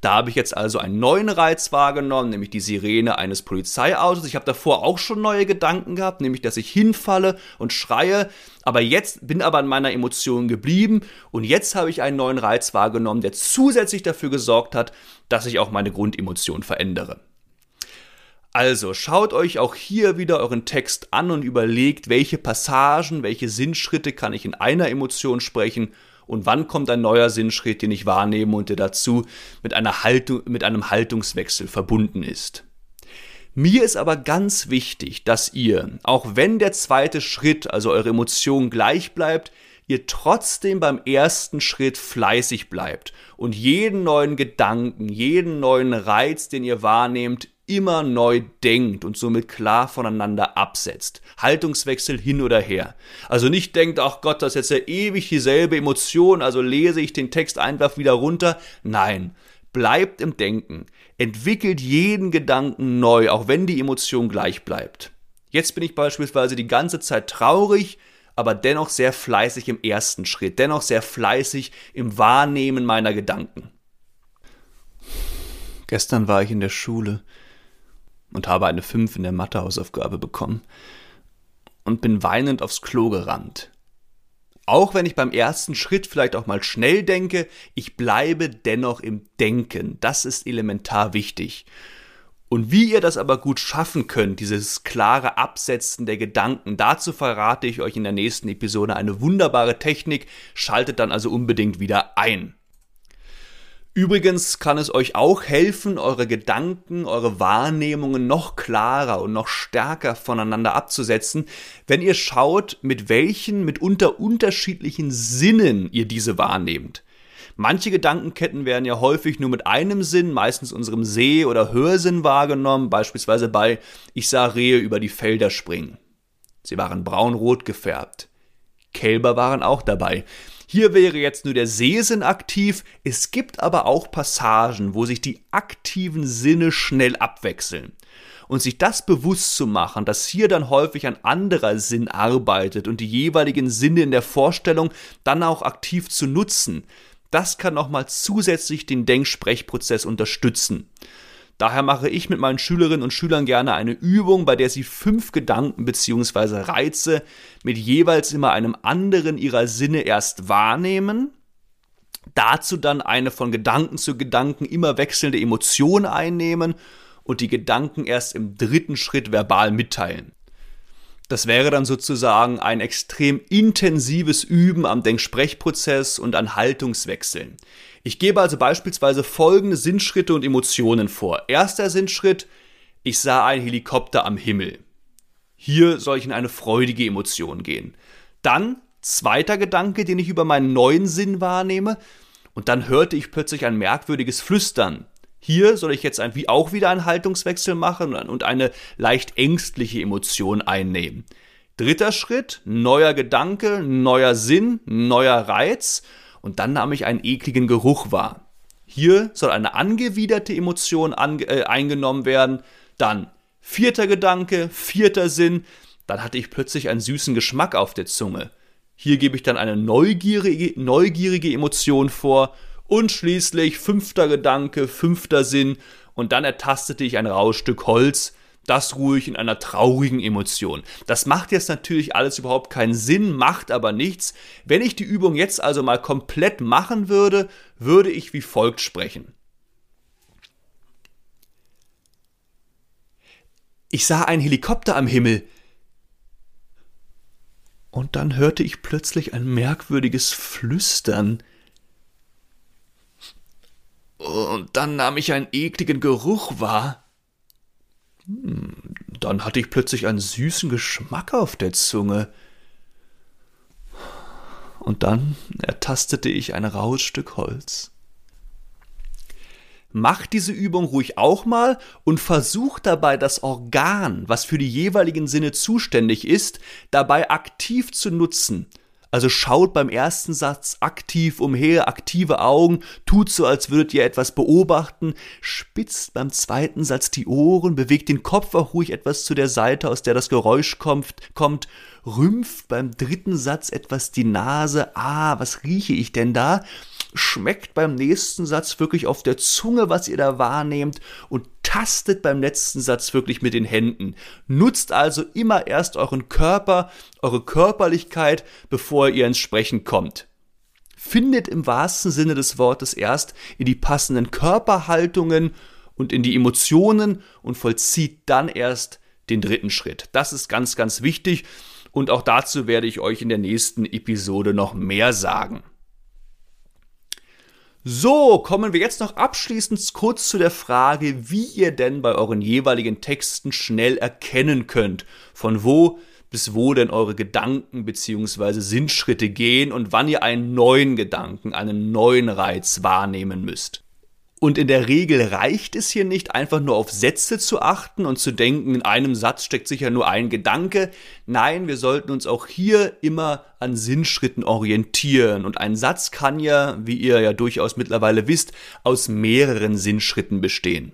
Da habe ich jetzt also einen neuen Reiz wahrgenommen, nämlich die Sirene eines Polizeiautos. Ich habe davor auch schon neue Gedanken gehabt, nämlich dass ich hinfalle und schreie, aber jetzt bin aber an meiner Emotion geblieben und jetzt habe ich einen neuen Reiz wahrgenommen, der zusätzlich dafür gesorgt hat, dass ich auch meine Grundemotion verändere. Also schaut euch auch hier wieder euren Text an und überlegt, welche Passagen, welche Sinnschritte kann ich in einer Emotion sprechen und wann kommt ein neuer Sinnschritt, den ich wahrnehme und der dazu mit, einer Haltung, mit einem Haltungswechsel verbunden ist. Mir ist aber ganz wichtig, dass ihr, auch wenn der zweite Schritt, also eure Emotion gleich bleibt, ihr trotzdem beim ersten Schritt fleißig bleibt und jeden neuen Gedanken, jeden neuen Reiz, den ihr wahrnehmt, immer neu denkt und somit klar voneinander absetzt. Haltungswechsel hin oder her. Also nicht denkt, ach Gott, das ist jetzt ja ewig dieselbe Emotion, also lese ich den Text einfach wieder runter. Nein, bleibt im Denken. Entwickelt jeden Gedanken neu, auch wenn die Emotion gleich bleibt. Jetzt bin ich beispielsweise die ganze Zeit traurig, aber dennoch sehr fleißig im ersten Schritt, dennoch sehr fleißig im Wahrnehmen meiner Gedanken. Gestern war ich in der Schule und habe eine 5 in der Mathehausaufgabe bekommen und bin weinend aufs Klo gerannt. Auch wenn ich beim ersten Schritt vielleicht auch mal schnell denke, ich bleibe dennoch im Denken. Das ist elementar wichtig. Und wie ihr das aber gut schaffen könnt, dieses klare Absetzen der Gedanken, dazu verrate ich euch in der nächsten Episode eine wunderbare Technik. Schaltet dann also unbedingt wieder ein. Übrigens kann es euch auch helfen, eure Gedanken, eure Wahrnehmungen noch klarer und noch stärker voneinander abzusetzen, wenn ihr schaut, mit welchen mitunter unterschiedlichen Sinnen ihr diese wahrnehmt. Manche Gedankenketten werden ja häufig nur mit einem Sinn, meistens unserem Seh- oder Hörsinn wahrgenommen, beispielsweise bei Ich sah Rehe über die Felder springen. Sie waren braun-rot gefärbt. Kälber waren auch dabei. Hier wäre jetzt nur der Sehsinn aktiv, es gibt aber auch Passagen, wo sich die aktiven Sinne schnell abwechseln. Und sich das bewusst zu machen, dass hier dann häufig ein anderer Sinn arbeitet und die jeweiligen Sinne in der Vorstellung dann auch aktiv zu nutzen, das kann nochmal zusätzlich den Denksprechprozess unterstützen. Daher mache ich mit meinen Schülerinnen und Schülern gerne eine Übung, bei der sie fünf Gedanken bzw. Reize mit jeweils immer einem anderen ihrer Sinne erst wahrnehmen, dazu dann eine von Gedanken zu Gedanken immer wechselnde Emotion einnehmen und die Gedanken erst im dritten Schritt verbal mitteilen. Das wäre dann sozusagen ein extrem intensives Üben am Denksprechprozess und an Haltungswechseln. Ich gebe also beispielsweise folgende Sinnschritte und Emotionen vor. Erster Sinnschritt, ich sah einen Helikopter am Himmel. Hier soll ich in eine freudige Emotion gehen. Dann zweiter Gedanke, den ich über meinen neuen Sinn wahrnehme, und dann hörte ich plötzlich ein merkwürdiges Flüstern. Hier soll ich jetzt ein, wie auch wieder einen Haltungswechsel machen und eine leicht ängstliche Emotion einnehmen. Dritter Schritt, neuer Gedanke, neuer Sinn, neuer Reiz und dann nahm ich einen ekligen Geruch wahr. Hier soll eine angewiderte Emotion ange äh, eingenommen werden. Dann vierter Gedanke, vierter Sinn. Dann hatte ich plötzlich einen süßen Geschmack auf der Zunge. Hier gebe ich dann eine neugierige, neugierige Emotion vor. Und schließlich fünfter Gedanke, fünfter Sinn. Und dann ertastete ich ein raues Stück Holz das ruhig in einer traurigen Emotion. Das macht jetzt natürlich alles überhaupt keinen Sinn, macht aber nichts. Wenn ich die Übung jetzt also mal komplett machen würde, würde ich wie folgt sprechen. Ich sah einen Helikopter am Himmel. Und dann hörte ich plötzlich ein merkwürdiges Flüstern. Und dann nahm ich einen ekligen Geruch wahr. Dann hatte ich plötzlich einen süßen Geschmack auf der Zunge. Und dann ertastete ich ein raues Stück Holz. Macht diese Übung ruhig auch mal und versucht dabei das Organ, was für die jeweiligen Sinne zuständig ist, dabei aktiv zu nutzen – also schaut beim ersten Satz aktiv umher, aktive Augen, tut so, als würdet ihr etwas beobachten, spitzt beim zweiten Satz die Ohren, bewegt den Kopf auch ruhig etwas zu der Seite, aus der das Geräusch kommt, kommt rümpft beim dritten Satz etwas die Nase, ah, was rieche ich denn da? Schmeckt beim nächsten Satz wirklich auf der Zunge, was ihr da wahrnehmt und tastet beim letzten Satz wirklich mit den Händen. Nutzt also immer erst euren Körper, eure Körperlichkeit, bevor ihr ins Sprechen kommt. Findet im wahrsten Sinne des Wortes erst in die passenden Körperhaltungen und in die Emotionen und vollzieht dann erst den dritten Schritt. Das ist ganz, ganz wichtig und auch dazu werde ich euch in der nächsten Episode noch mehr sagen. So, kommen wir jetzt noch abschließend kurz zu der Frage, wie ihr denn bei euren jeweiligen Texten schnell erkennen könnt, von wo bis wo denn eure Gedanken bzw. Sinnschritte gehen und wann ihr einen neuen Gedanken, einen neuen Reiz wahrnehmen müsst. Und in der Regel reicht es hier nicht, einfach nur auf Sätze zu achten und zu denken, in einem Satz steckt sicher nur ein Gedanke. Nein, wir sollten uns auch hier immer an Sinnschritten orientieren. Und ein Satz kann ja, wie ihr ja durchaus mittlerweile wisst, aus mehreren Sinnschritten bestehen.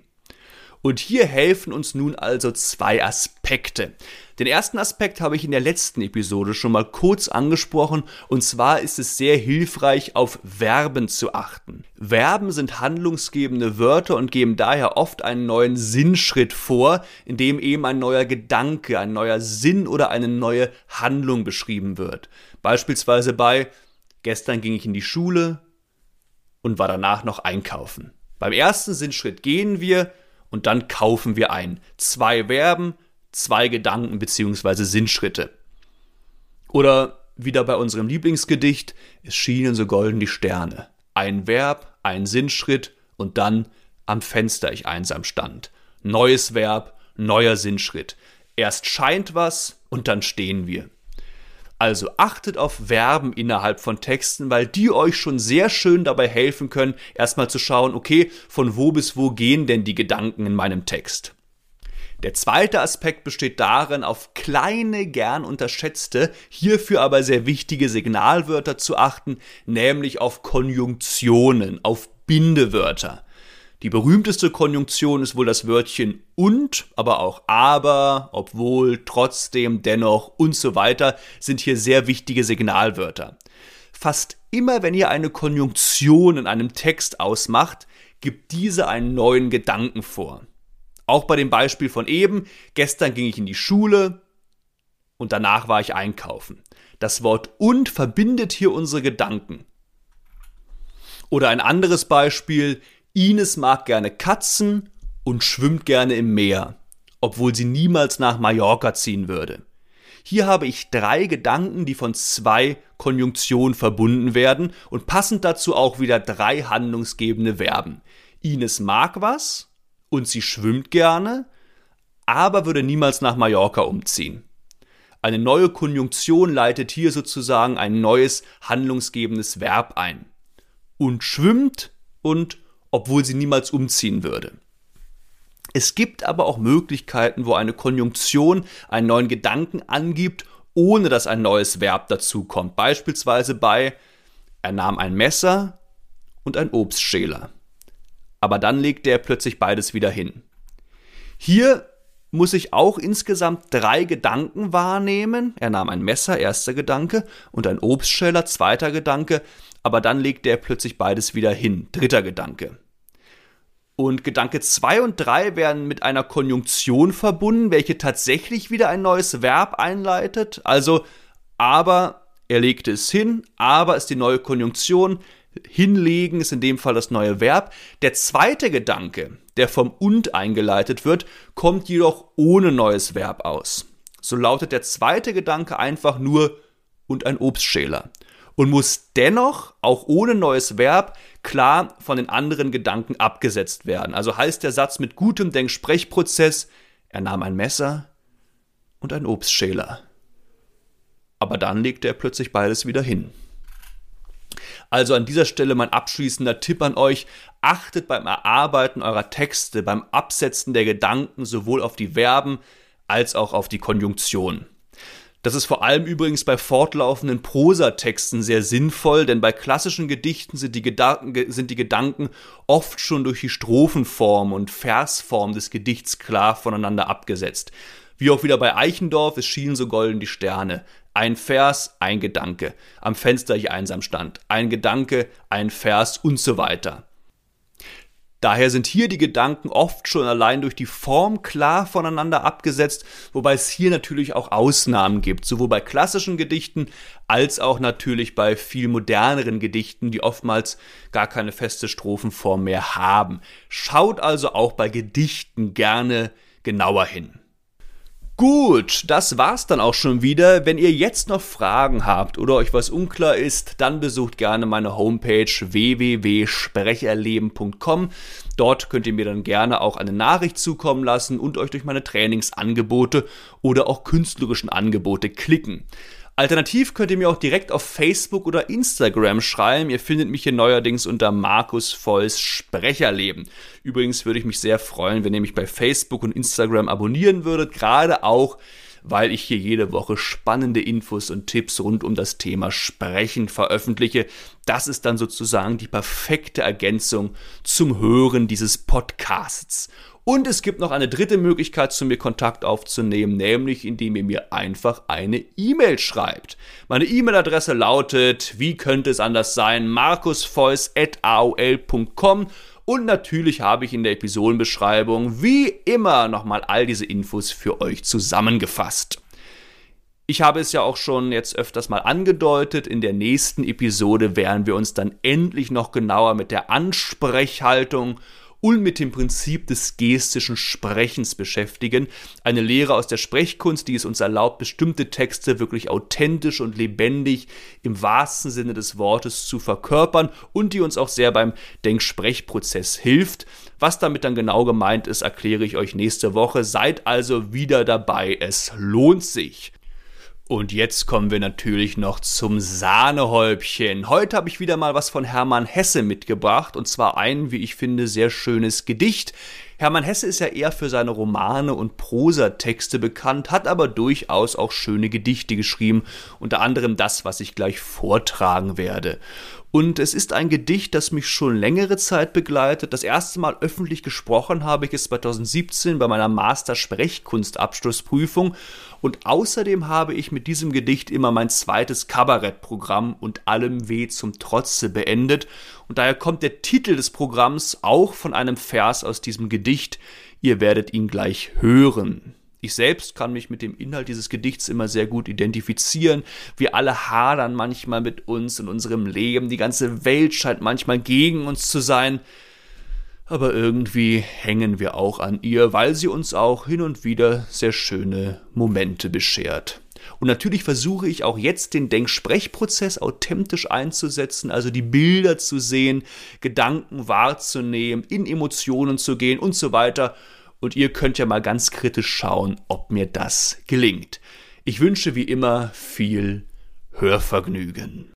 Und hier helfen uns nun also zwei Aspekte. Den ersten Aspekt habe ich in der letzten Episode schon mal kurz angesprochen, und zwar ist es sehr hilfreich, auf Verben zu achten. Verben sind handlungsgebende Wörter und geben daher oft einen neuen Sinnschritt vor, in dem eben ein neuer Gedanke, ein neuer Sinn oder eine neue Handlung beschrieben wird. Beispielsweise bei Gestern ging ich in die Schule und war danach noch einkaufen. Beim ersten Sinnschritt gehen wir, und dann kaufen wir ein. Zwei Verben, zwei Gedanken bzw. Sinnschritte. Oder wieder bei unserem Lieblingsgedicht, es schienen so golden die Sterne. Ein Verb, ein Sinnschritt und dann am Fenster ich einsam stand. Neues Verb, neuer Sinnschritt. Erst scheint was und dann stehen wir. Also achtet auf Verben innerhalb von Texten, weil die euch schon sehr schön dabei helfen können, erstmal zu schauen, okay, von wo bis wo gehen denn die Gedanken in meinem Text. Der zweite Aspekt besteht darin, auf kleine, gern unterschätzte, hierfür aber sehr wichtige Signalwörter zu achten, nämlich auf Konjunktionen, auf Bindewörter. Die berühmteste Konjunktion ist wohl das Wörtchen und, aber auch aber, obwohl, trotzdem, dennoch und so weiter sind hier sehr wichtige Signalwörter. Fast immer, wenn ihr eine Konjunktion in einem Text ausmacht, gibt diese einen neuen Gedanken vor. Auch bei dem Beispiel von eben, gestern ging ich in die Schule und danach war ich einkaufen. Das Wort und verbindet hier unsere Gedanken. Oder ein anderes Beispiel, Ines mag gerne Katzen und schwimmt gerne im Meer, obwohl sie niemals nach Mallorca ziehen würde. Hier habe ich drei Gedanken, die von zwei Konjunktionen verbunden werden und passend dazu auch wieder drei handlungsgebende Verben. Ines mag was und sie schwimmt gerne, aber würde niemals nach Mallorca umziehen. Eine neue Konjunktion leitet hier sozusagen ein neues handlungsgebendes Verb ein. Und schwimmt und obwohl sie niemals umziehen würde. Es gibt aber auch Möglichkeiten, wo eine Konjunktion einen neuen Gedanken angibt, ohne dass ein neues Verb dazukommt. Beispielsweise bei er nahm ein Messer und ein Obstschäler. Aber dann legte er plötzlich beides wieder hin. Hier muss ich auch insgesamt drei Gedanken wahrnehmen. Er nahm ein Messer, erster Gedanke, und ein Obstschäler, zweiter Gedanke, aber dann legte er plötzlich beides wieder hin, dritter Gedanke. Und Gedanke 2 und 3 werden mit einer Konjunktion verbunden, welche tatsächlich wieder ein neues Verb einleitet. Also, aber er legte es hin, aber ist die neue Konjunktion. Hinlegen ist in dem Fall das neue Verb. Der zweite Gedanke, der vom und eingeleitet wird, kommt jedoch ohne neues Verb aus. So lautet der zweite Gedanke einfach nur und ein Obstschäler und muss dennoch, auch ohne neues Verb, klar von den anderen Gedanken abgesetzt werden. Also heißt der Satz mit gutem Denksprechprozess, er nahm ein Messer und ein Obstschäler. Aber dann legte er plötzlich beides wieder hin. Also an dieser Stelle mein abschließender Tipp an euch, achtet beim Erarbeiten eurer Texte, beim Absetzen der Gedanken sowohl auf die Verben als auch auf die Konjunktion. Das ist vor allem übrigens bei fortlaufenden Prosatexten sehr sinnvoll, denn bei klassischen Gedichten sind die, Gedanken, sind die Gedanken oft schon durch die Strophenform und Versform des Gedichts klar voneinander abgesetzt. Wie auch wieder bei Eichendorff, es schienen so golden die Sterne. Ein Vers, ein Gedanke. Am Fenster ich einsam stand. Ein Gedanke, ein Vers und so weiter. Daher sind hier die Gedanken oft schon allein durch die Form klar voneinander abgesetzt, wobei es hier natürlich auch Ausnahmen gibt, sowohl bei klassischen Gedichten als auch natürlich bei viel moderneren Gedichten, die oftmals gar keine feste Strophenform mehr haben. Schaut also auch bei Gedichten gerne genauer hin. Gut, das war's dann auch schon wieder. Wenn ihr jetzt noch Fragen habt oder euch was unklar ist, dann besucht gerne meine Homepage www.sprecherleben.com. Dort könnt ihr mir dann gerne auch eine Nachricht zukommen lassen und euch durch meine Trainingsangebote oder auch künstlerischen Angebote klicken. Alternativ könnt ihr mir auch direkt auf Facebook oder Instagram schreiben. Ihr findet mich hier neuerdings unter Markus Volls Sprecherleben. Übrigens würde ich mich sehr freuen, wenn ihr mich bei Facebook und Instagram abonnieren würdet, gerade auch weil ich hier jede Woche spannende Infos und Tipps rund um das Thema Sprechen veröffentliche. Das ist dann sozusagen die perfekte Ergänzung zum Hören dieses Podcasts. Und es gibt noch eine dritte Möglichkeit, zu mir Kontakt aufzunehmen, nämlich indem ihr mir einfach eine E-Mail schreibt. Meine E-Mail-Adresse lautet, wie könnte es anders sein, markusfeuss.aol.com und natürlich habe ich in der Episodenbeschreibung wie immer nochmal all diese Infos für euch zusammengefasst. Ich habe es ja auch schon jetzt öfters mal angedeutet. In der nächsten Episode werden wir uns dann endlich noch genauer mit der Ansprechhaltung und mit dem Prinzip des gestischen Sprechens beschäftigen. Eine Lehre aus der Sprechkunst, die es uns erlaubt, bestimmte Texte wirklich authentisch und lebendig im wahrsten Sinne des Wortes zu verkörpern und die uns auch sehr beim Denksprechprozess hilft. Was damit dann genau gemeint ist, erkläre ich euch nächste Woche. Seid also wieder dabei. Es lohnt sich. Und jetzt kommen wir natürlich noch zum Sahnehäubchen. Heute habe ich wieder mal was von Hermann Hesse mitgebracht und zwar ein, wie ich finde, sehr schönes Gedicht. Hermann Hesse ist ja eher für seine Romane und Prosatexte bekannt, hat aber durchaus auch schöne Gedichte geschrieben, unter anderem das, was ich gleich vortragen werde. Und es ist ein Gedicht, das mich schon längere Zeit begleitet. Das erste Mal öffentlich gesprochen habe ich es 2017 bei meiner Master-Sprechkunst-Abschlussprüfung. Und außerdem habe ich mit diesem Gedicht immer mein zweites Kabarettprogramm und allem Weh zum Trotze beendet. Und daher kommt der Titel des Programms auch von einem Vers aus diesem Gedicht. Ihr werdet ihn gleich hören. Ich selbst kann mich mit dem Inhalt dieses Gedichts immer sehr gut identifizieren. Wir alle hadern manchmal mit uns in unserem Leben. Die ganze Welt scheint manchmal gegen uns zu sein. Aber irgendwie hängen wir auch an ihr, weil sie uns auch hin und wieder sehr schöne Momente beschert. Und natürlich versuche ich auch jetzt den Denksprechprozess authentisch einzusetzen, also die Bilder zu sehen, Gedanken wahrzunehmen, in Emotionen zu gehen und so weiter und ihr könnt ja mal ganz kritisch schauen, ob mir das gelingt. Ich wünsche wie immer viel Hörvergnügen.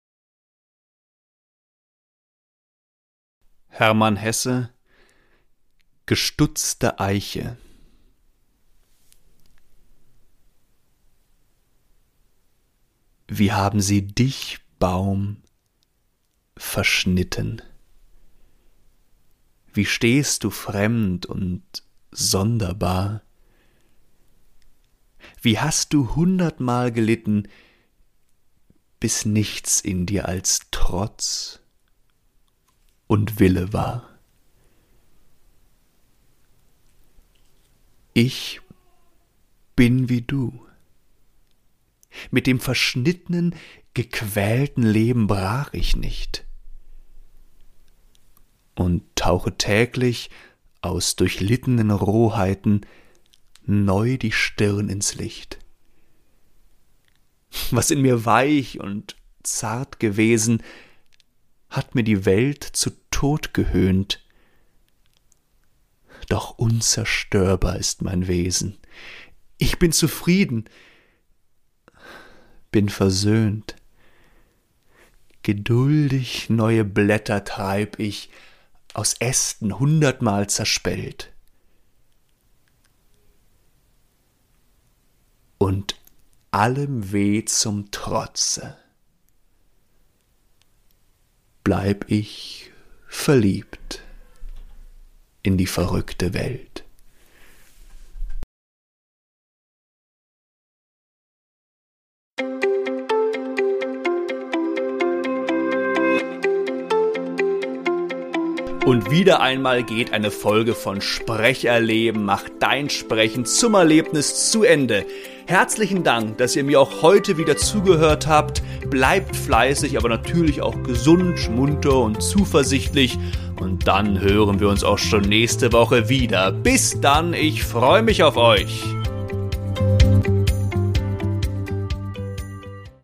Hermann Hesse Gestutzte Eiche Wie haben sie dich, Baum, verschnitten? Wie stehst du fremd und sonderbar. Wie hast du hundertmal gelitten, bis nichts in dir als Trotz und Wille war. Ich bin wie du. Mit dem verschnittenen, gequälten Leben brach ich nicht und tauche täglich aus durchlittenen Rohheiten neu die Stirn ins Licht. Was in mir weich und zart gewesen, hat mir die Welt zu Tod gehöhnt. Doch unzerstörbar ist mein Wesen. Ich bin zufrieden, bin versöhnt. Geduldig neue Blätter treib ich aus Ästen hundertmal zerspellt. Und allem Weh zum Trotze bleib ich verliebt in die verrückte Welt. Und wieder einmal geht eine Folge von Sprecherleben macht dein Sprechen zum Erlebnis zu Ende. Herzlichen Dank, dass ihr mir auch heute wieder zugehört habt. Bleibt fleißig, aber natürlich auch gesund, munter und zuversichtlich. Und dann hören wir uns auch schon nächste Woche wieder. Bis dann, ich freue mich auf euch.